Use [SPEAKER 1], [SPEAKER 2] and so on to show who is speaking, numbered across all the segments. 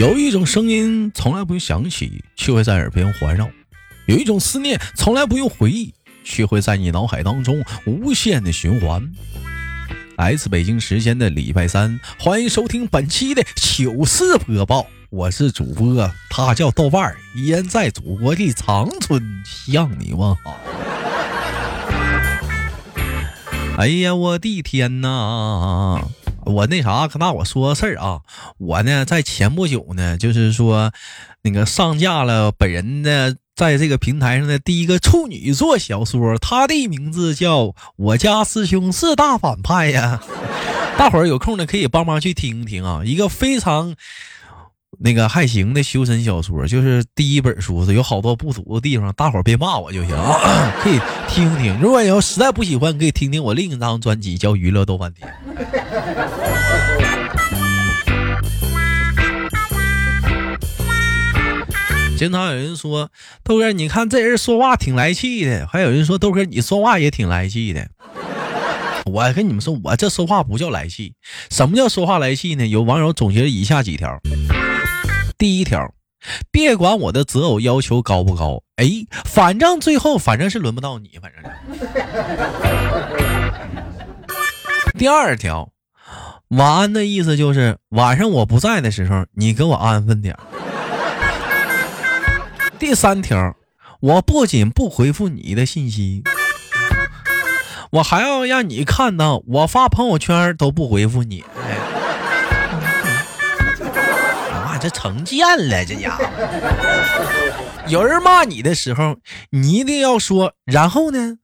[SPEAKER 1] 有一种声音从来不用响起，却会在耳边环绕；有一种思念从来不用回忆，却会在你脑海当中无限的循环。来自北京时间的礼拜三，欢迎收听本期的糗事播报，我是主播，他叫豆瓣儿，依然在祖国的长春向你问好。哎呀，我的天哪！我那啥，那我说个事儿啊，我呢在前不久呢，就是说那个上架了本人呢在这个平台上的第一个处女座小说，它的名字叫《我家师兄是大反派》呀。大伙儿有空呢可以帮忙去听听啊，一个非常。那个还行的修身小说，就是第一本书是，有好多不足的地方，大伙儿别骂我就行啊，可以听听。如果要实在不喜欢，可以听听我另一张专辑，叫《娱乐豆瓣天》。经常有人说豆哥，你看这人说话挺来气的，还有人说豆哥你说话也挺来气的。我跟你们说，我这说话不叫来气，什么叫说话来气呢？有网友总结了以下几条。第一条，别管我的择偶要求高不高，哎，反正最后反正是轮不到你，反正。第二条，晚安的意思就是晚上我不在的时候，你给我安分点。第三条，我不仅不回复你的信息，我还要让你看到我发朋友圈都不回复你。哎这成见了，这家伙！有人骂你的时候，你一定要说，然后呢？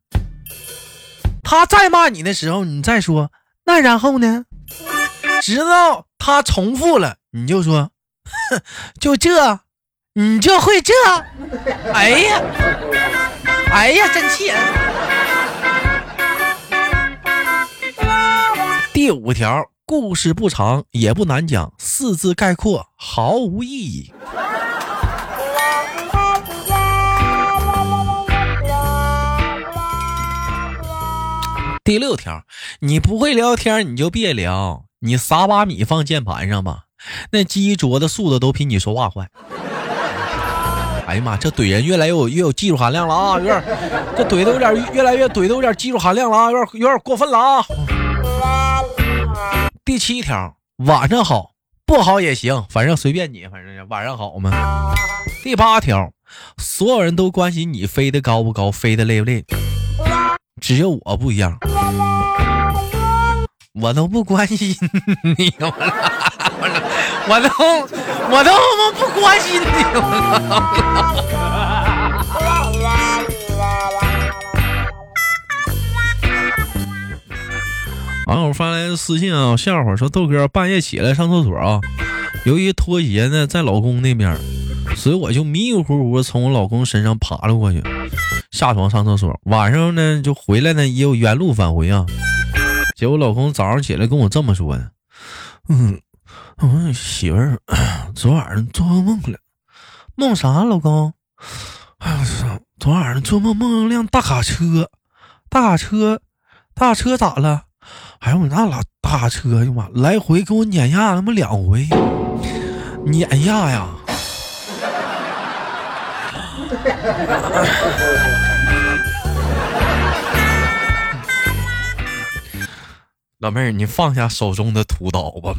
[SPEAKER 1] 他再骂你的时候，你再说，那然后呢？直到他重复了，你就说，哼就这，你就会这？哎呀，哎呀，真气人！第五条。故事不长也不难讲，四字概括毫无意义。第六条，你不会聊天你就别聊，你撒把米放键盘上吧，那鸡啄的速度都比你说话快。哎呀妈，这怼人越来越有越有技术含量了啊！有点，这怼的有点越来越怼的有点技术含量了啊！有点有点过分了啊！第七条，晚上好，不好也行，反正随便你，反正晚上好嘛。第八条，所有人都关心你飞得高不高，飞得累不累，只有我不一样，我都不关心你，我都我都我都不关心你，网友发来的私信啊，笑话说豆哥半夜起来上厕所啊，由于拖鞋呢在老公那边，所以我就迷迷糊糊从我老公身上爬了过去，下床上厕所。晚上呢就回来呢也原路返回啊，结果老公早上起来跟我这么说的，嗯，我媳妇儿昨晚上做噩梦了，梦啥？老公？哎我操，昨晚上做梦梦了辆大卡车，大卡车，大卡车咋了？哎呦我那老大卡车哎呀妈，来回给我碾压他妈两回，碾压呀！老妹儿，你放下手中的屠刀吧，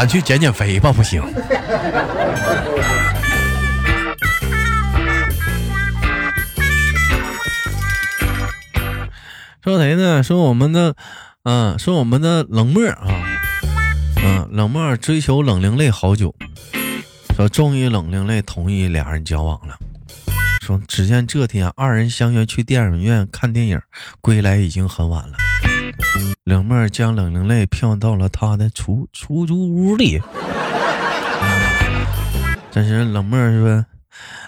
[SPEAKER 1] 咱去减减肥吧，不行。说谁呢？说我们的，嗯，说我们的冷漠啊，嗯，冷漠追求冷凝泪好久，说终于冷凝泪同意俩人交往了。说只见这天二人相约去电影院看电影，归来已经很晚了。冷漠将冷凌泪骗到了他的出出租屋里。这时冷漠说。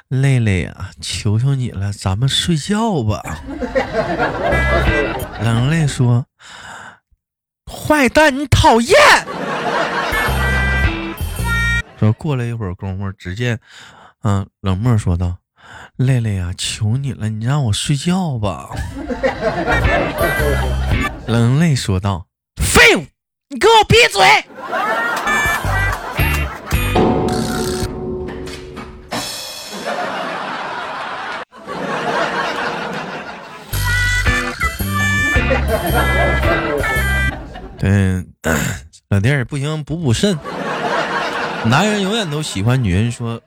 [SPEAKER 1] 累累呀，求求你了，咱们睡觉吧。冷泪说：“坏蛋，你讨厌。”说过了一会儿功夫，只见，嗯，冷漠说道：“累，累啊，求你了，你让我睡觉吧。冷泪说道：废物，你给我闭嘴。对 老弟儿不行，补补肾。男人永远都喜欢女人说。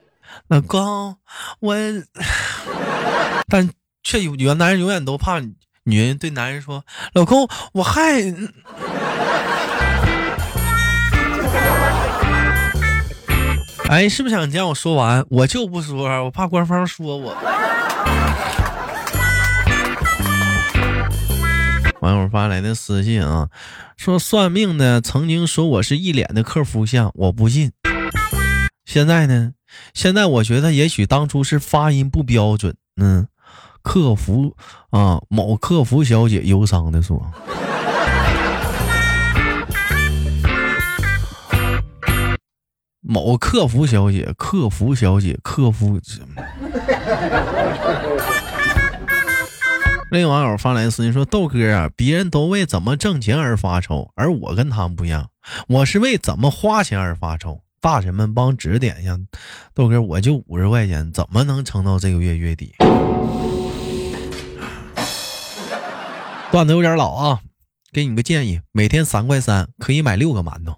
[SPEAKER 1] 老公，我。”但却有有男人永远都怕女人对男人说：“老公，我还。”哎，是不是想让我说完？我就不说，我怕官方说我。网友发来的私信啊，说算命的曾经说我是一脸的客服相，我不信。现在呢？现在我觉得也许当初是发音不标准。嗯，客服啊，某客服小姐忧伤的说。某客服小姐，客服小姐，客服。那网友发来私信说：“豆哥啊，别人都为怎么挣钱而发愁，而我跟他们不一样，我是为怎么花钱而发愁。大神们帮指点一下，豆哥，我就五十块钱，怎么能撑到这个月月底？”段子有点老啊，给你个建议，每天三块三可以买六个馒头，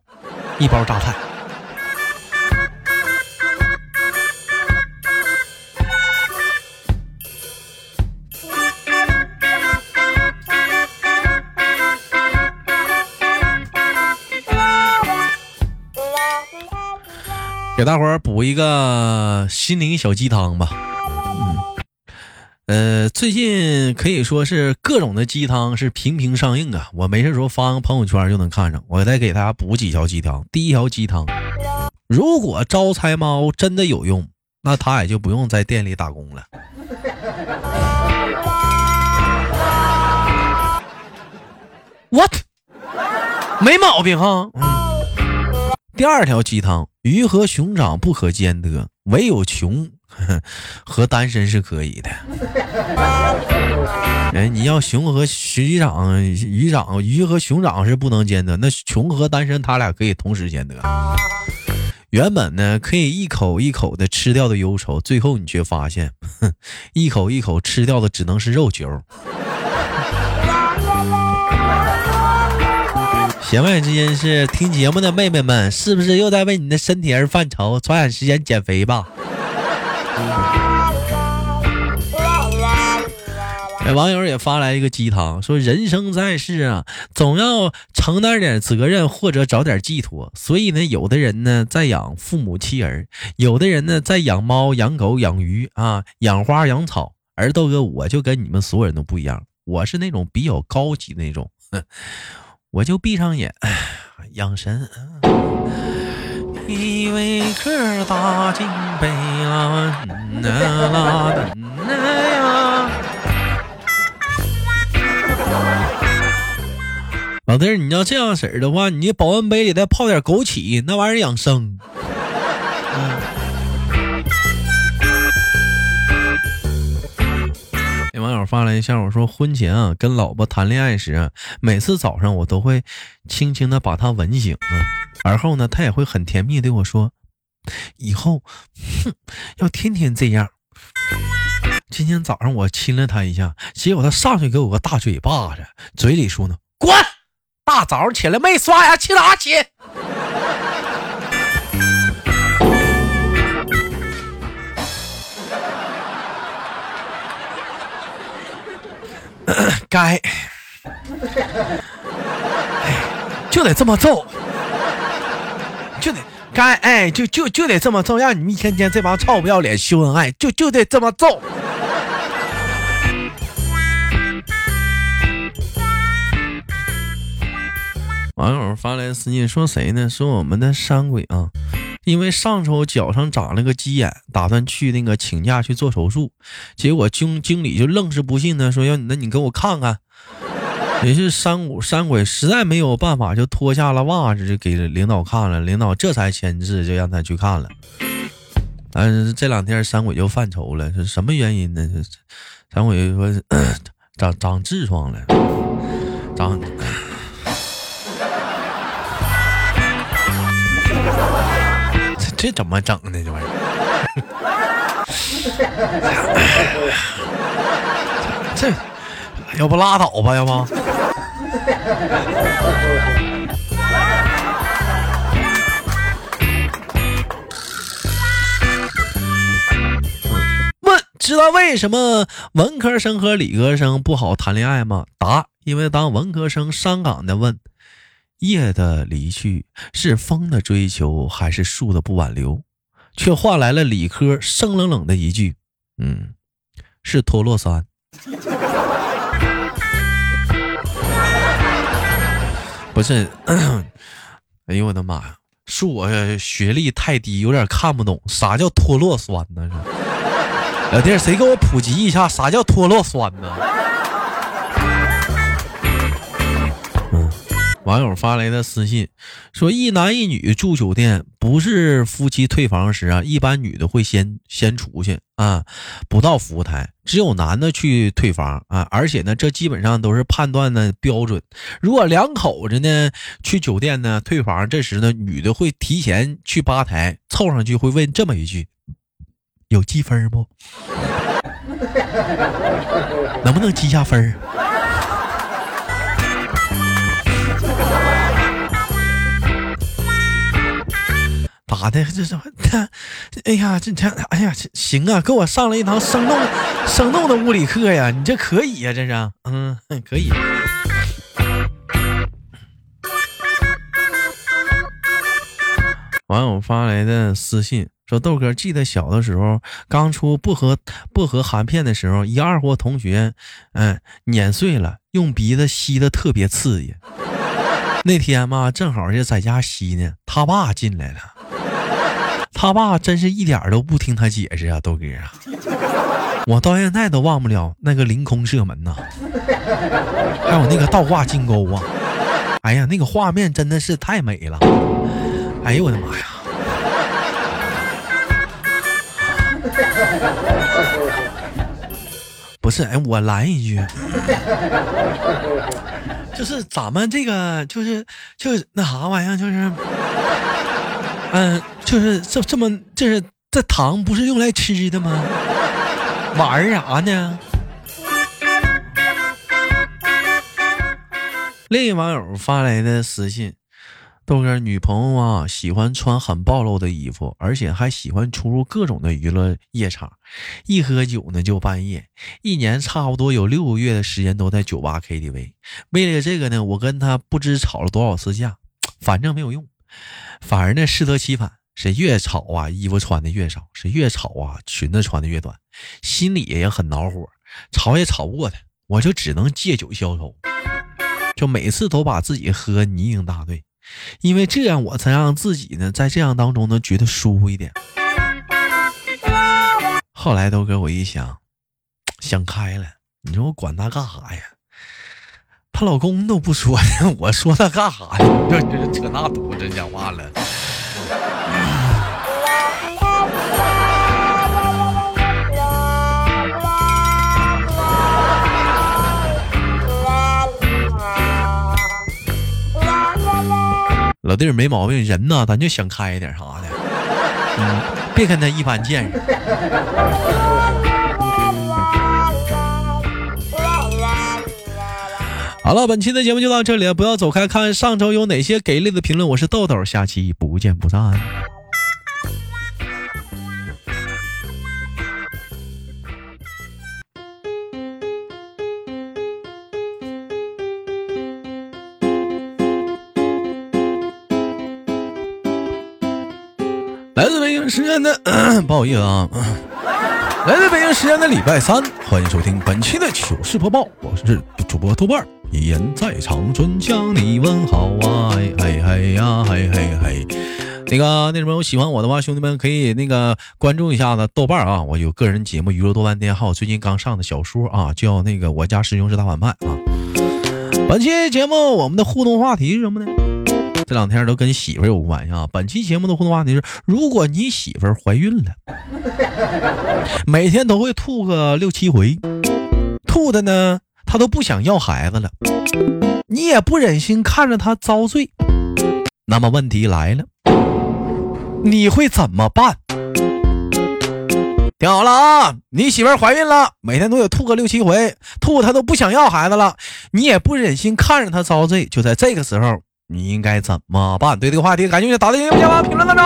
[SPEAKER 1] 一包榨菜。给大伙儿补一个心灵小鸡汤吧。嗯，呃，最近可以说是各种的鸡汤是频频上映啊。我没事时候发个朋友圈就能看上。我再给大家补几条鸡汤。第一条鸡汤：如果招财猫真的有用，那他也就不用在店里打工了。What？没毛病哈。第二条鸡汤。鱼和熊掌不可兼得，唯有穷和单身是可以的。哎，你要熊和鱼掌，鱼掌鱼和熊掌是不能兼得，那穷和单身他俩可以同时兼得。原本呢可以一口一口的吃掉的忧愁，最后你却发现，一口一口吃掉的只能是肉球。弦外之音是听节目的妹妹们，是不是又在为你的身体而犯愁？抓紧时间减肥吧！哎，网友也发来一个鸡汤，说人生在世啊，总要承担点责任或者找点寄托。所以呢，有的人呢在养父母妻儿，有的人呢在养猫、养狗、养鱼啊，养花、养草。而豆哥，我就跟你们所有人都不一样，我是那种比较高级的那种。我就闭上眼养神。一位客打进北啦，啦啦啦呀！老弟儿，你要这样式儿的话，你保温杯里再泡点枸杞，那玩意儿养生。网友发来一下，我说婚前啊，跟老婆谈恋爱时，每次早上我都会轻轻的把她吻醒啊，而后呢，她也会很甜蜜对我说，以后，哼，要天天这样。今天早上我亲了她一下，结果她上去给我个大嘴巴子，嘴里说呢，滚！大早上起来没刷牙，亲啥亲？该，就得这么揍，就得该，哎，就就就得这么揍，让你们一天天这帮臭不要脸秀恩爱，就就得这么揍。网友发来私信说谁呢？说我们的山鬼啊。因为上周脚上长了个鸡眼，打算去那个请假去做手术，结果经经理就愣是不信呢，说要那你给我看看。也是山鬼山鬼实在没有办法，就脱下了袜子就给领导看了，领导这才签字，就让他去看了。但是这两天山鬼就犯愁了，是什么原因呢？山鬼说长长痔疮了，长。这怎么整呢？这玩意儿，这要不拉倒吧？要不？问：知道为什么文科生和理科生不好谈恋爱吗？答：因为当文科生伤感的问夜的离去是风的追求还是树的不挽留，却换来了理科生冷冷的一句：“嗯，是脱落酸。”不是，哎呦我的妈呀！是我学历太低，有点看不懂啥叫脱落酸呢？老弟，谁给我普及一下啥叫脱落酸呢？网友发来的私信说，一男一女住酒店，不是夫妻退房时啊，一般女的会先先出去啊，不到服务台。只有男的去退房啊，而且呢，这基本上都是判断的标准。如果两口子呢去酒店呢退房，这时呢，女的会提前去吧台凑上去，会问这么一句：“有积分不？能不能积下分？”咋的？这这他，哎呀，这这，哎呀，行啊，给我上了一堂生动生动的物理课呀！你这可以呀，这是，嗯，可以。网友发来的私信说：“豆哥，记得小的时候，刚出薄荷薄荷含片的时候，一二货同学，嗯，碾碎了，用鼻子吸的特别刺激。那天嘛，正好是在家吸呢，他爸进来了。”他爸真是一点都不听他解释啊，豆哥啊，我到现在都忘不了那个凌空射门呐，还有那个倒挂金钩啊，哎呀，那个画面真的是太美了，哎呦我的妈呀！不是，哎，我来一句，就是咱们这个，就是就是那啥玩意儿，就是。嗯，就是这这么，这是这糖不是用来吃的吗？玩啥呢？另一网友发来的私信：豆哥，女朋友啊，喜欢穿很暴露的衣服，而且还喜欢出入各种的娱乐夜场，一喝酒呢就半夜，一年差不多有六个月的时间都在酒吧 KTV。为了这个呢，我跟他不知吵了多少次架，反正没有用。反而呢，适得其反，谁越吵啊，衣服穿的越少；谁越吵啊，裙子穿的越短，心里也很恼火，吵也吵不过他，我就只能借酒消愁，就每次都把自己喝酩酊大醉，因为这样我才让自己呢，在这样当中呢，觉得舒服一点。后来都给我一想，想开了，你说我管他干啥呀？她老公都不说，我说她干啥呢？这这扯那犊子讲话了。老弟儿没毛病，人呢，咱就想开一点啥的，嗯，别跟他一般见识。好了，本期的节目就到这里了，不要走开，看上周有哪些给力的评论。我是豆豆，下期不见不散。来自北京时间的，不好意思啊。来自北京时间的礼拜三，欢迎收听本期的糗事播报，我是主播豆瓣儿一人在长春向你问好啊，嘿嘿呀，嘿嘿嘿。那个那什么，有喜欢我的话，兄弟们可以那个关注一下子豆瓣啊，我有个人节目《娱乐多半天》，还有最近刚上的小说啊，叫那个《我家师兄是大反派》啊。本期节目我们的互动话题是什么呢？这两天都跟媳妇有关系啊！本期节目的互动话题是：如果你媳妇怀孕了，每天都会吐个六七回，吐的呢，她都不想要孩子了，你也不忍心看着她遭罪。那么问题来了，你会怎么办？听好了啊，你媳妇儿怀孕了，每天都得吐个六七回，吐她都不想要孩子了，你也不忍心看着她遭罪，就在这个时候，你应该怎么办？对这个话题，感兴趣打在节目下方评论当中。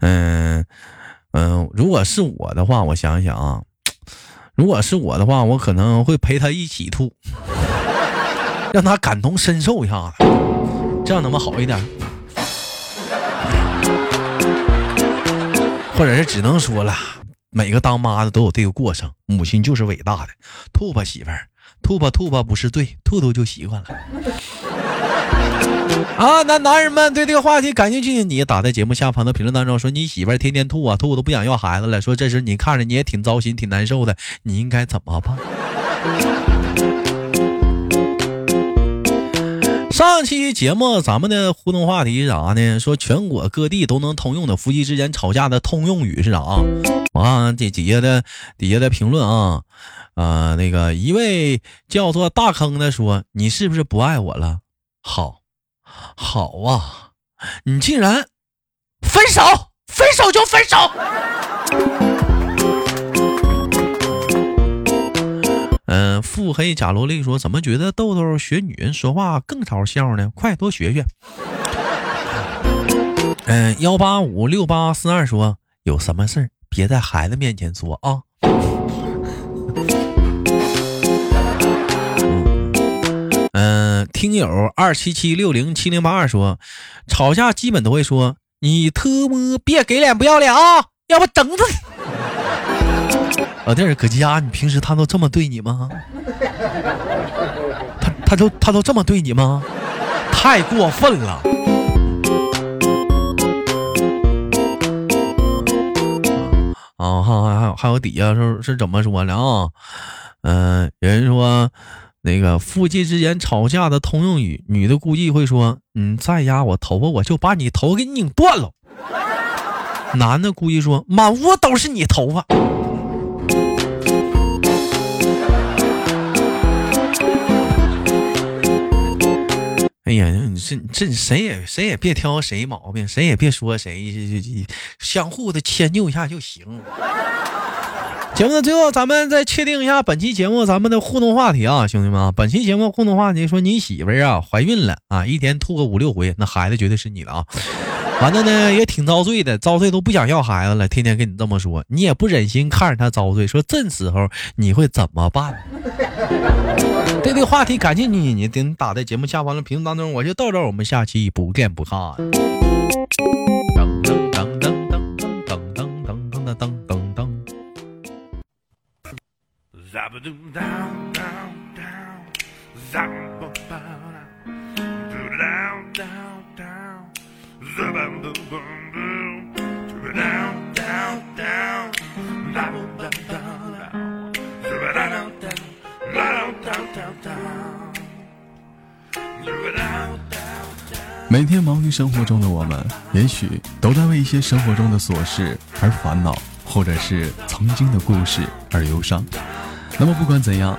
[SPEAKER 1] 嗯嗯，如果是我的话，我想想啊，如果是我的话，我可能会陪他一起吐。让他感同身受一下子，这样能不能好一点？或者是只能说了，每个当妈的都有这个过程，母亲就是伟大的。吐吧媳妇儿，吐吧吐吧不是罪，吐吐就习惯了。啊，那男人们对这个话题感兴趣，你打在节目下方的评论当中说你媳妇儿天天吐啊，吐都不想要孩子了。说这时你看着你也挺糟心，挺难受的，你应该怎么办？上期节目咱们的互动话题是啥呢？说全国各地都能通用的夫妻之间吵架的通用语是啥？我看这底下的底下的评论啊，啊，那个一位叫做大坑的说：“你是不是不爱我了？”好，好啊，你竟然分手，分手就分手。嗯，腹黑假萝莉说：“怎么觉得豆豆学女人说话更招笑呢？快多学学。”嗯，幺八五六八四二说：“有什么事儿别在孩子面前说啊。”嗯，听友二七七六零七零八二说：“吵架基本都会说你特么别给脸不要脸啊，要不整死你。”老弟儿搁家，你平时他都这么对你吗？他他都他都这么对你吗？太过分了！啊，还还还有还有底下是是怎么说的啊？嗯，有人说那个夫妻之间吵架的通用语，女的估计会说：“你再压我头发，我就把你头给拧断了。”男的估计说：“满屋都是你头发。”哎呀，你这这谁也谁也别挑谁毛病，谁也别说谁，相互的迁就一下就行。节目最后，咱们再确定一下本期节目咱们的互动话题啊，兄弟们啊，本期节目互动话题说你媳妇儿啊怀孕了啊，一天吐个五六回，那孩子绝对是你的啊。完了呢，也挺遭罪的，遭罪都不想要孩子了，天天跟你这么说，你也不忍心看着他遭罪，说这时候你会怎么办？对这个话题感谢你，你等打在节目下方的评论当中，我就到这儿，我们下期不见不散。噔噔噔噔噔噔噔噔噔噔噔噔。
[SPEAKER 2] 每天忙于生活中的我们，也许都在为一些生活中的琐事而烦恼，或者是曾经的故事而忧伤。那么不管怎样，